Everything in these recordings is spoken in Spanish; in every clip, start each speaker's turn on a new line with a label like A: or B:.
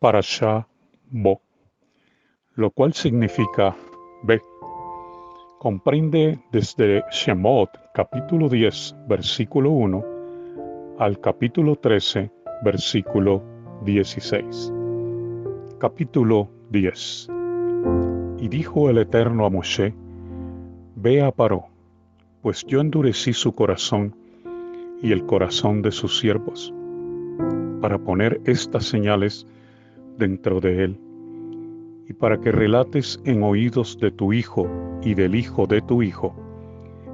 A: Bo, lo cual significa ve. Comprende desde Shemot capítulo 10 versículo 1 al capítulo 13 versículo 16. Capítulo 10 Y dijo el Eterno a Moshe, Ve a Paró, pues yo endurecí su corazón y el corazón de sus siervos, para poner estas señales dentro de él, y para que relates en oídos de tu hijo y del hijo de tu hijo,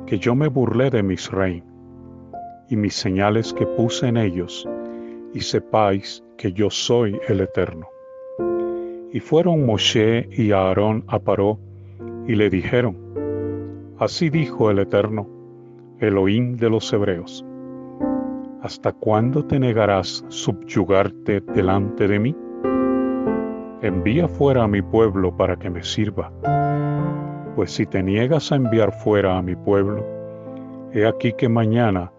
A: que yo me burlé de mis reyes y mis señales que puse en ellos, y sepáis que yo soy el Eterno. Y fueron Moshe y Aarón a Paró, y le dijeron, Así dijo el Eterno, Elohim de los Hebreos, ¿hasta cuándo te negarás subyugarte delante de mí? Envía fuera a mi pueblo para que me sirva. Pues si te niegas a enviar fuera a mi pueblo, he aquí que mañana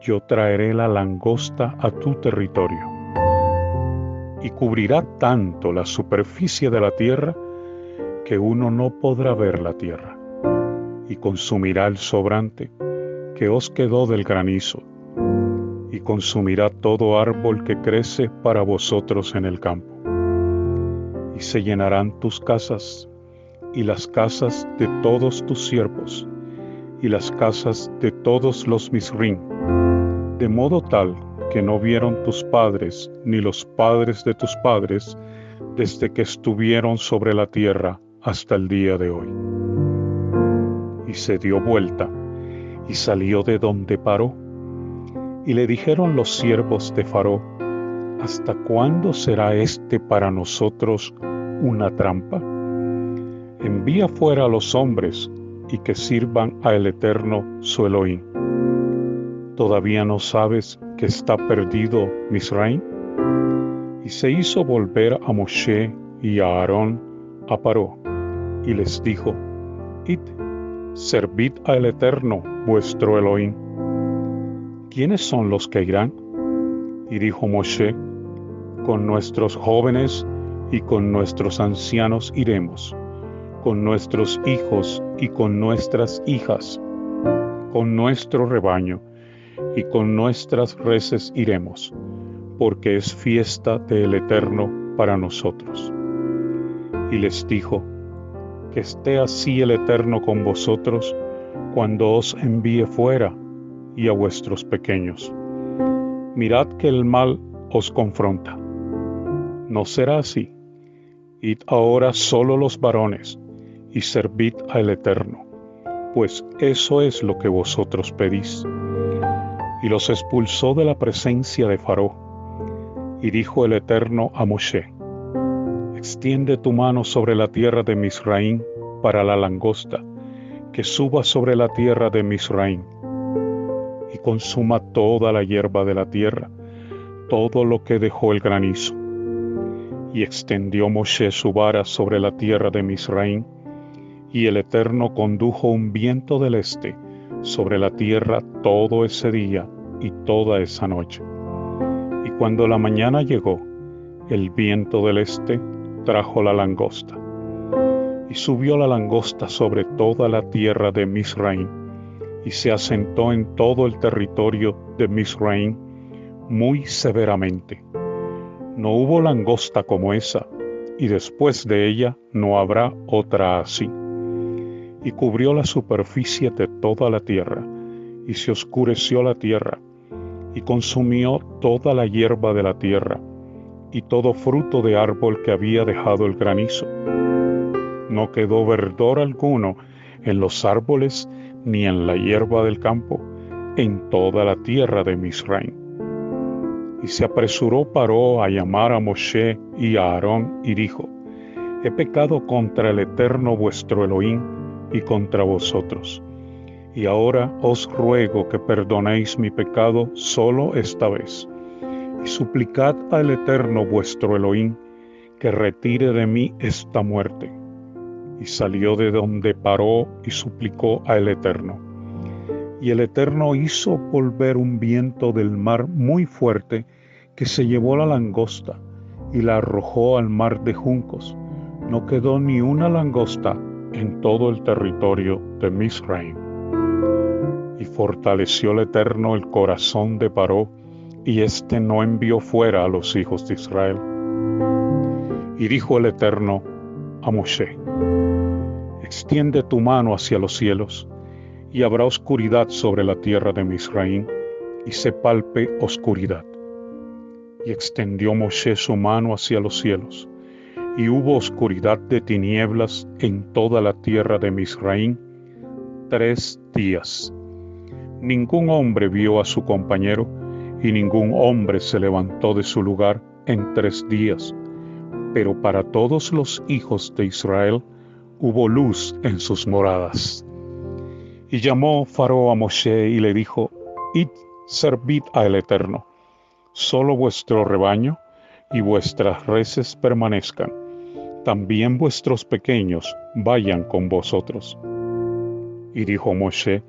A: yo traeré la langosta a tu territorio. Y cubrirá tanto la superficie de la tierra que uno no podrá ver la tierra. Y consumirá el sobrante que os quedó del granizo. Y consumirá todo árbol que crece para vosotros en el campo y se llenarán tus casas y las casas de todos tus siervos y las casas de todos los misrim, de modo tal que no vieron tus padres ni los padres de tus padres desde que estuvieron sobre la tierra hasta el día de hoy. Y se dio vuelta y salió de donde paró. Y le dijeron los siervos de Faró, ¿hasta cuándo será este para nosotros una trampa? Envía fuera a los hombres y que sirvan al Eterno su Elohim. ¿Todavía no sabes que está perdido Misraim? Y se hizo volver a Moshe y a Aarón a Paró, y les dijo, Id, servid al Eterno vuestro Elohim. ¿Quiénes son los que irán? Y dijo Moshe, con nuestros jóvenes y con nuestros ancianos iremos, con nuestros hijos y con nuestras hijas, con nuestro rebaño y con nuestras reses iremos, porque es fiesta del Eterno para nosotros. Y les dijo, que esté así el Eterno con vosotros cuando os envíe fuera y a vuestros pequeños. Mirad que el mal os confronta no será así. Id ahora solo los varones y servid al Eterno, pues eso es lo que vosotros pedís. Y los expulsó de la presencia de Faró. Y dijo el Eterno a Moshe, extiende tu mano sobre la tierra de Misraín para la langosta, que suba sobre la tierra de Misraín, y consuma toda la hierba de la tierra, todo lo que dejó el granizo y extendió Moshe su vara sobre la tierra de Misraín, y el Eterno condujo un viento del este sobre la tierra todo ese día y toda esa noche. Y cuando la mañana llegó, el viento del este trajo la langosta. Y subió la langosta sobre toda la tierra de Misraín, y se asentó en todo el territorio de Misraín muy severamente no hubo langosta como esa, y después de ella no habrá otra así. Y cubrió la superficie de toda la tierra, y se oscureció la tierra, y consumió toda la hierba de la tierra, y todo fruto de árbol que había dejado el granizo. No quedó verdor alguno en los árboles ni en la hierba del campo, en toda la tierra de Misraim. Y se apresuró Paró a llamar a Moshe y a Aarón y dijo, He pecado contra el Eterno vuestro Elohim y contra vosotros. Y ahora os ruego que perdonéis mi pecado solo esta vez. Y suplicad al Eterno vuestro Elohim que retire de mí esta muerte. Y salió de donde paró y suplicó al Eterno. Y el Eterno hizo volver un viento del mar muy fuerte que se llevó la langosta y la arrojó al mar de juncos. No quedó ni una langosta en todo el territorio de Misraim. Y fortaleció el Eterno el corazón de Paró, y éste no envió fuera a los hijos de Israel. Y dijo el Eterno a Moshe, extiende tu mano hacia los cielos, y habrá oscuridad sobre la tierra de Misraim, y se palpe oscuridad. Y extendió Moshe su mano hacia los cielos, y hubo oscuridad de tinieblas en toda la tierra de Misraim tres días. Ningún hombre vio a su compañero, y ningún hombre se levantó de su lugar en tres días. Pero para todos los hijos de Israel hubo luz en sus moradas. Y llamó Faraón a Moshe y le dijo, Id, servid al Eterno, solo vuestro rebaño y vuestras reses permanezcan, también vuestros pequeños vayan con vosotros. Y dijo Moshe,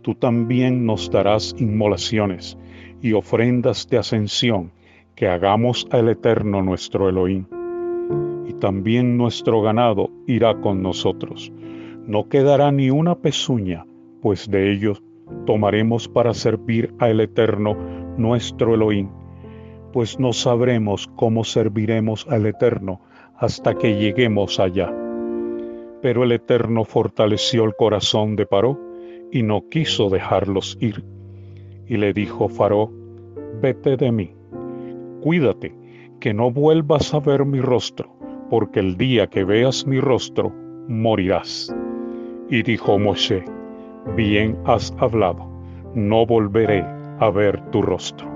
A: tú también nos darás inmolaciones y ofrendas de ascensión que hagamos al Eterno nuestro Elohim. Y también nuestro ganado irá con nosotros. No quedará ni una pezuña, pues de ellos tomaremos para servir al Eterno nuestro Elohim, pues no sabremos cómo serviremos al Eterno hasta que lleguemos allá. Pero el Eterno fortaleció el corazón de Paró y no quiso dejarlos ir. Y le dijo Faró, vete de mí, cuídate, que no vuelvas a ver mi rostro, porque el día que veas mi rostro, morirás. Y dijo Moshe, bien has hablado, no volveré a ver tu rostro.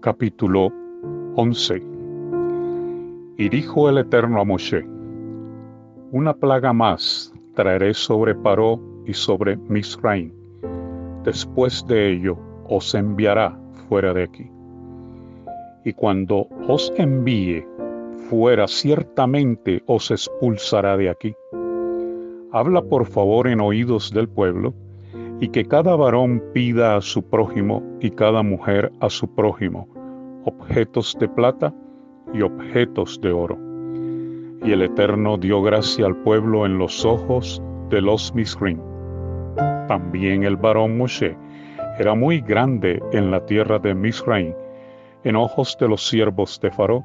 A: Capítulo 11 Y dijo el Eterno a Moshe, una plaga más traeré sobre Paró y sobre Misraim. Después de ello os enviará fuera de aquí. Y cuando os envíe fuera, ciertamente os expulsará de aquí. Habla por favor en oídos del pueblo, y que cada varón pida a su prójimo y cada mujer a su prójimo objetos de plata y objetos de oro y el Eterno dio gracia al pueblo en los ojos de los Misrim. También el varón Moshe era muy grande en la tierra de Misraim, en ojos de los siervos de Faro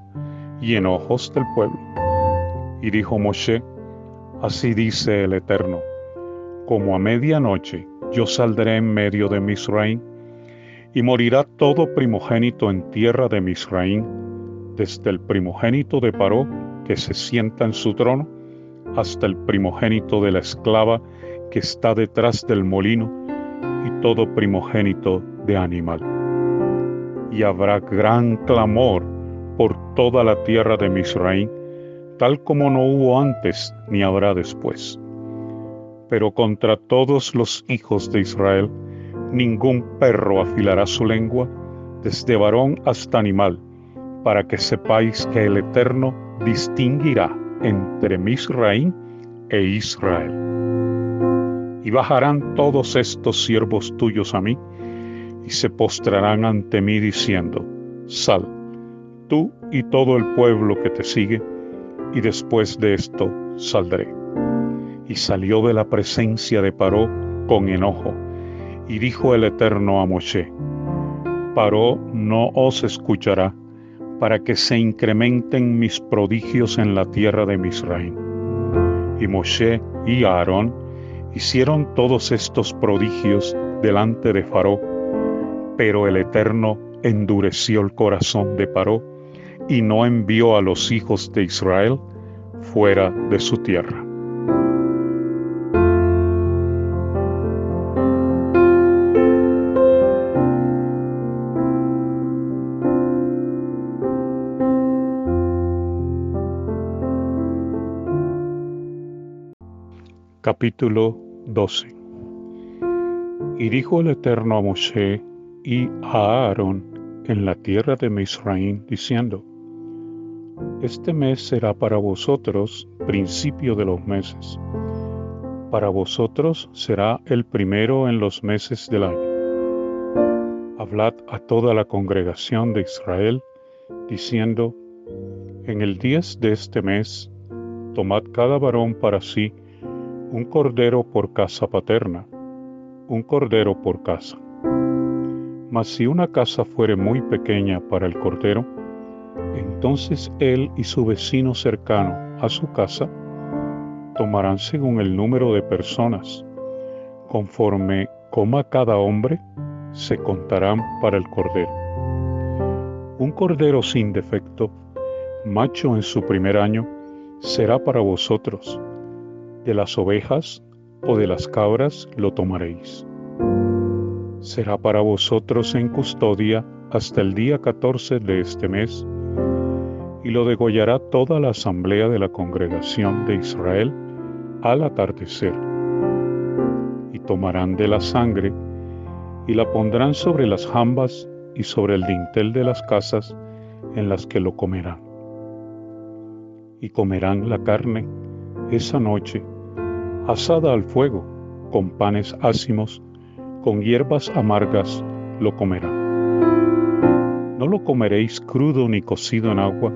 A: y en ojos del pueblo. Y dijo Moshe, así dice el Eterno, como a medianoche yo saldré en medio de Misraim, y morirá todo primogénito en tierra de Misraim, desde el primogénito de Paró que se sienta en su trono, hasta el primogénito de la esclava que está detrás del molino, y todo primogénito de animal. Y habrá gran clamor por toda la tierra de Misraim, tal como no hubo antes ni habrá después. Pero contra todos los hijos de Israel, ningún perro afilará su lengua, desde varón hasta animal, para que sepáis que el Eterno distinguirá entre Misraim e Israel. Y bajarán todos estos siervos tuyos a mí, y se postrarán ante mí diciendo, Sal, tú y todo el pueblo que te sigue, y después de esto saldré. Y salió de la presencia de Paró con enojo, y dijo el Eterno a Moshe, Paró no os escuchará, para que se incrementen mis prodigios en la tierra de Misraim. Y Moshe y Aarón hicieron todos estos prodigios delante de Faró, pero el Eterno endureció el corazón de Paró y no envió a los hijos de Israel fuera de su tierra. Capítulo 12 Y dijo el Eterno a Moshe y a Aarón en la tierra de Misraín, diciendo, Este mes será para vosotros principio de los meses. Para vosotros será el primero en los meses del año. Hablad a toda la congregación de Israel, diciendo, En el diez de este mes, tomad cada varón para sí un cordero por casa paterna, un cordero por casa. Mas si una casa fuere muy pequeña para el cordero, entonces él y su vecino cercano a su casa tomarán según el número de personas. Conforme coma cada hombre, se contarán para el cordero. Un cordero sin defecto, macho en su primer año, será para vosotros de las ovejas o de las cabras lo tomaréis. Será para vosotros en custodia hasta el día 14 de este mes, y lo degollará toda la asamblea de la congregación de Israel al atardecer. Y tomarán de la sangre y la pondrán sobre las jambas y sobre el dintel de las casas en las que lo comerán. Y comerán la carne esa noche asada al fuego, con panes ácimos, con hierbas amargas lo comerán. No lo comeréis crudo ni cocido en agua,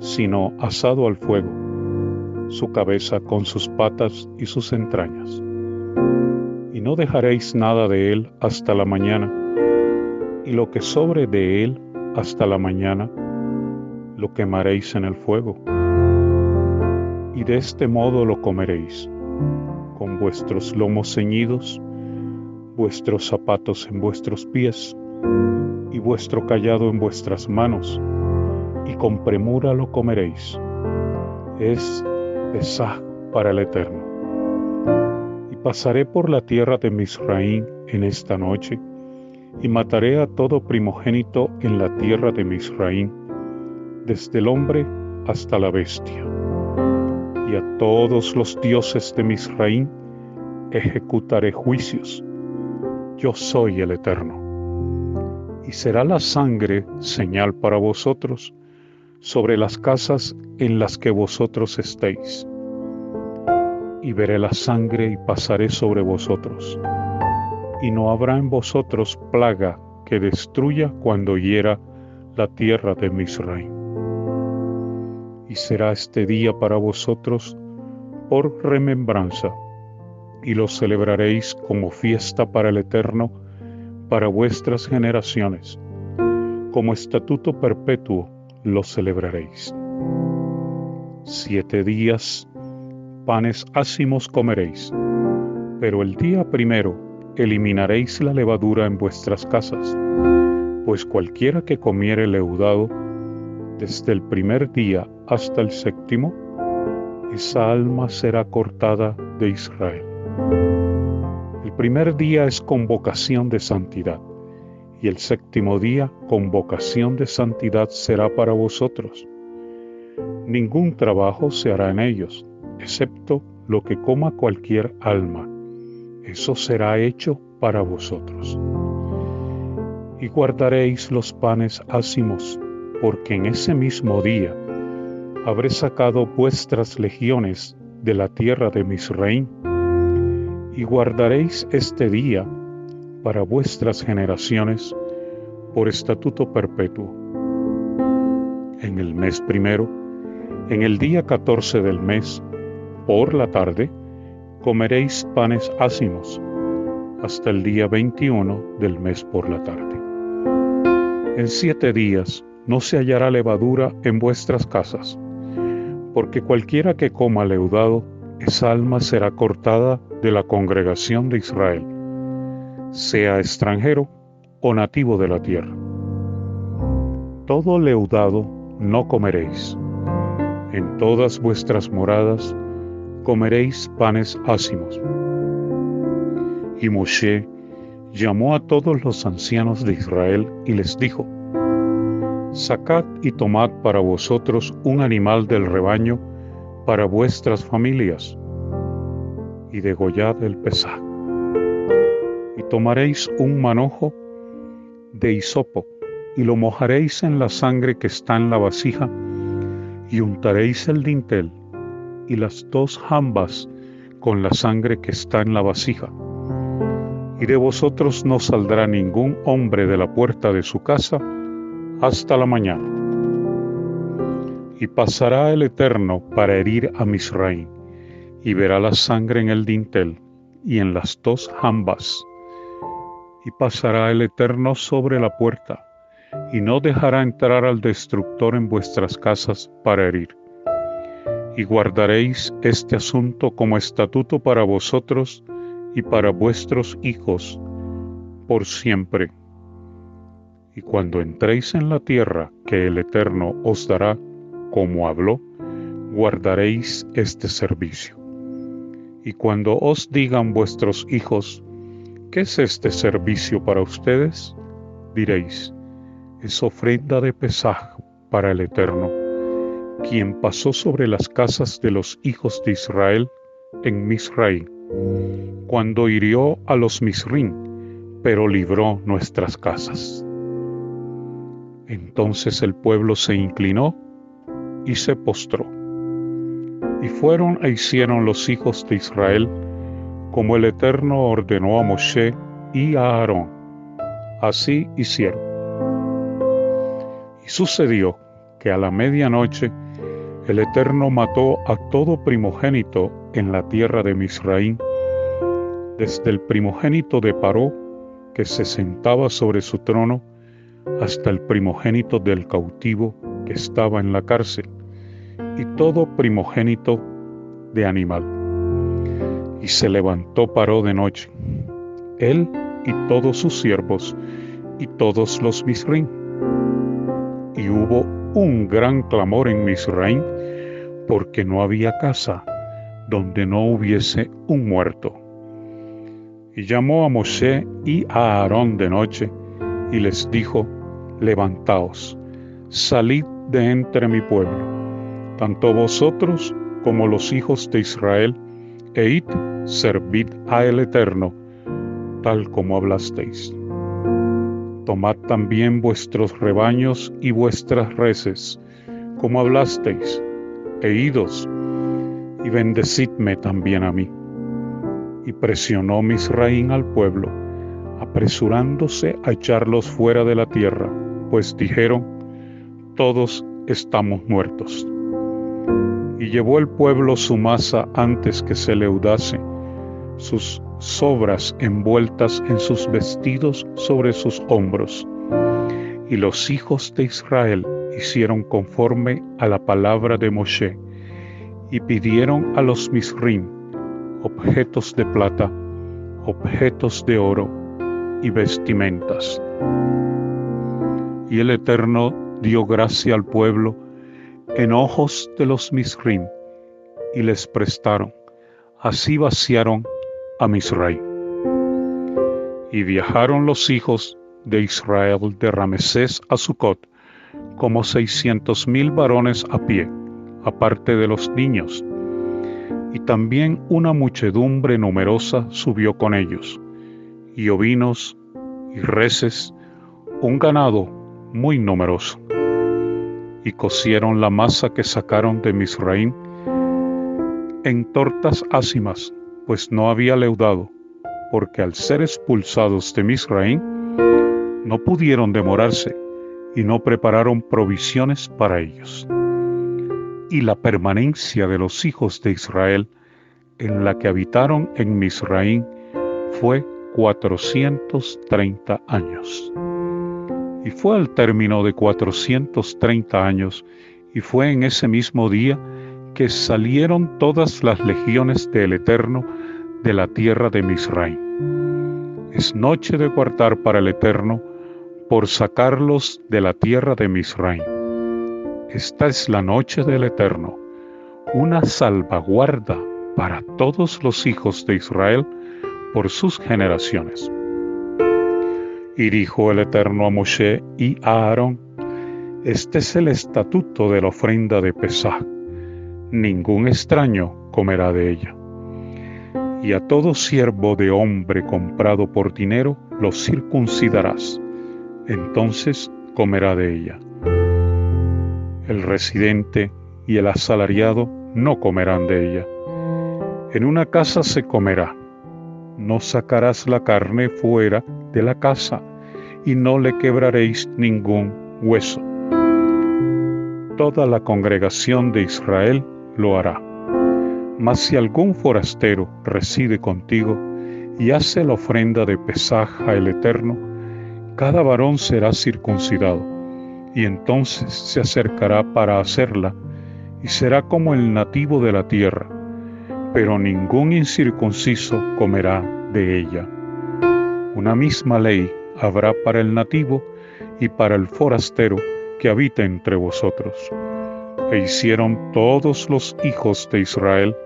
A: sino asado al fuego, su cabeza con sus patas y sus entrañas. Y no dejaréis nada de él hasta la mañana, y lo que sobre de él hasta la mañana, lo quemaréis en el fuego. Y de este modo lo comeréis con vuestros lomos ceñidos, vuestros zapatos en vuestros pies y vuestro callado en vuestras manos, y con premura lo comeréis. Es Pesaj para el Eterno. Y pasaré por la tierra de Misraín en esta noche, y mataré a todo primogénito en la tierra de Misraín, desde el hombre hasta la bestia y a todos los dioses de Misraín ejecutaré juicios. Yo soy el Eterno. Y será la sangre señal para vosotros sobre las casas en las que vosotros estéis. Y veré la sangre y pasaré sobre vosotros. Y no habrá en vosotros plaga que destruya cuando hiera la tierra de Misraín y será este día para vosotros por remembranza, y lo celebraréis como fiesta para el Eterno, para vuestras generaciones. Como estatuto perpetuo lo celebraréis. Siete días panes ácimos comeréis, pero el día primero eliminaréis la levadura en vuestras casas, pues cualquiera que comiere leudado, desde el primer día hasta el séptimo, esa alma será cortada de Israel. El primer día es convocación de santidad, y el séptimo día convocación de santidad será para vosotros. Ningún trabajo se hará en ellos, excepto lo que coma cualquier alma. Eso será hecho para vosotros. Y guardaréis los panes ácimos porque en ese mismo día habré sacado vuestras legiones de la tierra de Misraín, y guardaréis este día para vuestras generaciones por estatuto perpetuo. En el mes primero, en el día catorce del mes, por la tarde, comeréis panes ácimos, hasta el día veintiuno del mes por la tarde. En siete días no se hallará levadura en vuestras casas, porque cualquiera que coma leudado, esa alma será cortada de la congregación de Israel, sea extranjero o nativo de la tierra. Todo leudado no comeréis. En todas vuestras moradas comeréis panes ácimos. Y Moshe llamó a todos los ancianos de Israel y les dijo, Sacad y tomad para vosotros un animal del rebaño para vuestras familias, y degollad el pesaj. Y tomaréis un manojo de hisopo, y lo mojaréis en la sangre que está en la vasija, y untaréis el dintel y las dos jambas con la sangre que está en la vasija. Y de vosotros no saldrá ningún hombre de la puerta de su casa hasta la mañana. Y pasará el Eterno para herir a Misraim, y verá la sangre en el dintel y en las dos jambas. Y pasará el Eterno sobre la puerta, y no dejará entrar al destructor en vuestras casas para herir. Y guardaréis este asunto como estatuto para vosotros y para vuestros hijos por siempre. Y cuando entréis en la tierra que el Eterno os dará, como habló, guardaréis este servicio. Y cuando os digan vuestros hijos, ¿qué es este servicio para ustedes? Diréis, es ofrenda de Pesaj para el Eterno, quien pasó sobre las casas de los hijos de Israel en Misraim, cuando hirió a los Misrim, pero libró nuestras casas. Entonces el pueblo se inclinó y se postró. Y fueron e hicieron los hijos de Israel como el Eterno ordenó a Moshe y a Aarón. Así hicieron. Y sucedió que a la medianoche el Eterno mató a todo primogénito en la tierra de Misraim, desde el primogénito de Paró, que se sentaba sobre su trono, hasta el primogénito del cautivo que estaba en la cárcel y todo primogénito de animal. Y se levantó paró de noche, él y todos sus siervos y todos los Misraim. Y hubo un gran clamor en Misraim, porque no había casa donde no hubiese un muerto. Y llamó a Moshe y a Aarón de noche, y les dijo, Levantaos, salid de entre mi pueblo tanto vosotros como los hijos de Israel, e id, servid a el Eterno, tal como hablasteis. Tomad también vuestros rebaños y vuestras reses, como hablasteis, e idos, y bendecidme también a mí. Y presionó Misraín al pueblo, apresurándose a echarlos fuera de la tierra, pues dijeron, todos estamos muertos y llevó el pueblo su masa antes que se leudase, sus sobras envueltas en sus vestidos sobre sus hombros. Y los hijos de Israel hicieron conforme a la palabra de Moshe, y pidieron a los Misrim objetos de plata, objetos de oro y vestimentas. Y el Eterno dio gracia al pueblo, en ojos de los Misrim y les prestaron. Así vaciaron a Misraim. Y viajaron los hijos de Israel de Ramesés a Sucot como seiscientos mil varones a pie, aparte de los niños. Y también una muchedumbre numerosa subió con ellos, y ovinos y reses, un ganado muy numeroso y cocieron la masa que sacaron de Misraim en tortas ácimas, pues no había leudado, porque al ser expulsados de Misraim, no pudieron demorarse y no prepararon provisiones para ellos. Y la permanencia de los hijos de Israel en la que habitaron en Misraim fue cuatrocientos treinta años. Y fue al término de cuatrocientos treinta años, y fue en ese mismo día que salieron todas las legiones del Eterno de la tierra de Misraim. Es noche de guardar para el Eterno por sacarlos de la tierra de Misraim. Esta es la noche del Eterno, una salvaguarda para todos los hijos de Israel por sus generaciones. Y dijo el Eterno a Moshe y a Aarón, este es el estatuto de la ofrenda de Pesach, ningún extraño comerá de ella. Y a todo siervo de hombre comprado por dinero lo circuncidarás, entonces comerá de ella. El residente y el asalariado no comerán de ella. En una casa se comerá. No sacarás la carne fuera de la casa y no le quebraréis ningún hueso. Toda la congregación de Israel lo hará. Mas si algún forastero reside contigo y hace la ofrenda de pesaja el Eterno, cada varón será circuncidado, y entonces se acercará para hacerla, y será como el nativo de la tierra, pero ningún incircunciso comerá de ella. Una misma ley habrá para el nativo y para el forastero que habita entre vosotros. E hicieron todos los hijos de Israel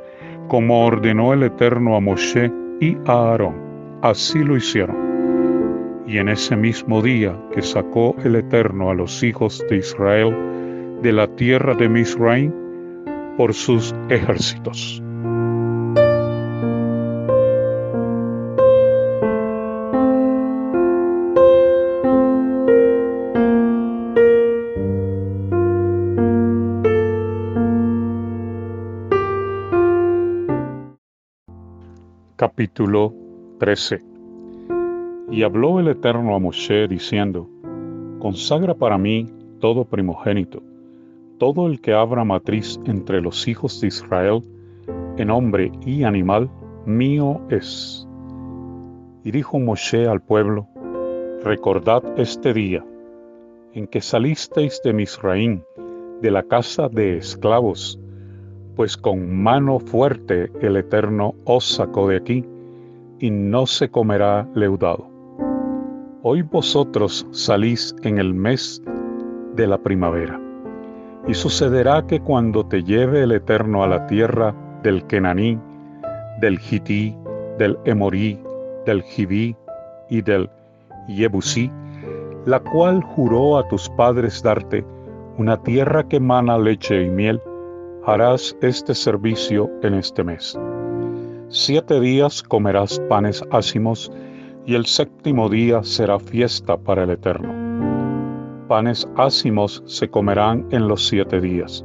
A: como ordenó el Eterno a Moshe y a Aarón. Así lo hicieron. Y en ese mismo día que sacó el Eterno a los hijos de Israel de la tierra de Misraim por sus ejércitos. Capítulo 13 Y habló el Eterno a Moshe diciendo, Consagra para mí todo primogénito, todo el que abra matriz entre los hijos de Israel, en hombre y animal, mío es. Y dijo Moshe al pueblo, Recordad este día en que salisteis de Misraín, de la casa de esclavos, pues con mano fuerte el Eterno os sacó de aquí, y no se comerá leudado. Hoy vosotros salís en el mes de la primavera, y sucederá que cuando te lleve el Eterno a la tierra del Kenaní, del Hití, del Emorí, del Jibí y del Yebusí, la cual juró a tus padres darte, una tierra que mana leche y miel, harás este servicio en este mes. Siete días comerás panes ácimos y el séptimo día será fiesta para el Eterno. Panes ácimos se comerán en los siete días,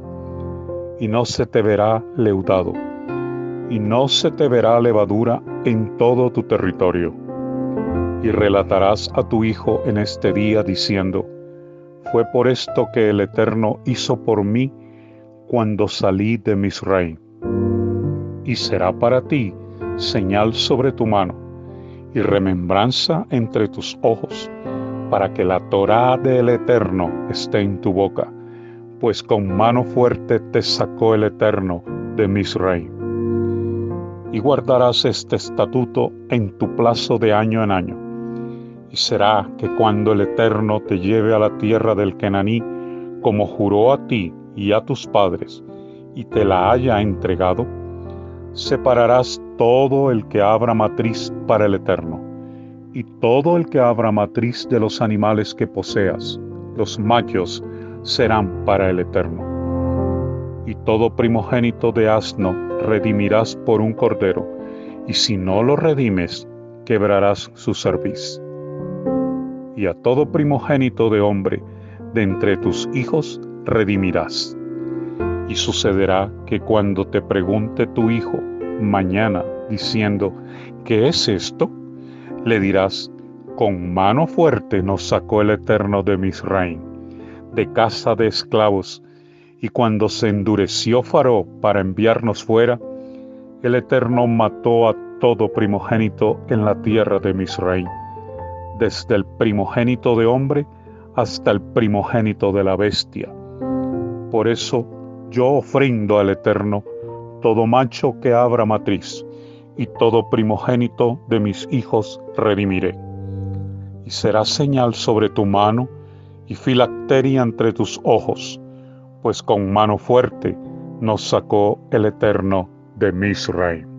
A: y no se te verá leudado, y no se te verá levadura en todo tu territorio. Y relatarás a tu hijo en este día diciendo, fue por esto que el Eterno hizo por mí cuando salí de Misraim. Y será para ti señal sobre tu mano y remembranza entre tus ojos, para que la Torá del Eterno esté en tu boca, pues con mano fuerte te sacó el Eterno de Misraim. Y guardarás este estatuto en tu plazo de año en año. Y será que cuando el Eterno te lleve a la tierra del Kenaní, como juró a ti y a tus padres, y te la haya entregado, separarás todo el que abra matriz para el Eterno, y todo el que abra matriz de los animales que poseas, los machos, serán para el Eterno. Y todo primogénito de asno redimirás por un cordero, y si no lo redimes, quebrarás su cerviz. Y a todo primogénito de hombre de entre tus hijos redimirás. Y sucederá que cuando te pregunte tu hijo mañana diciendo, ¿qué es esto? Le dirás, con mano fuerte nos sacó el Eterno de Misraim, de casa de esclavos, y cuando se endureció Faró para enviarnos fuera, el Eterno mató a todo primogénito en la tierra de Misraim, desde el primogénito de hombre hasta el primogénito de la bestia por eso yo ofrendo al Eterno todo macho que abra matriz, y todo primogénito de mis hijos redimiré. Y será señal sobre tu mano y filacteria entre tus ojos, pues con mano fuerte nos sacó el Eterno de Misraim.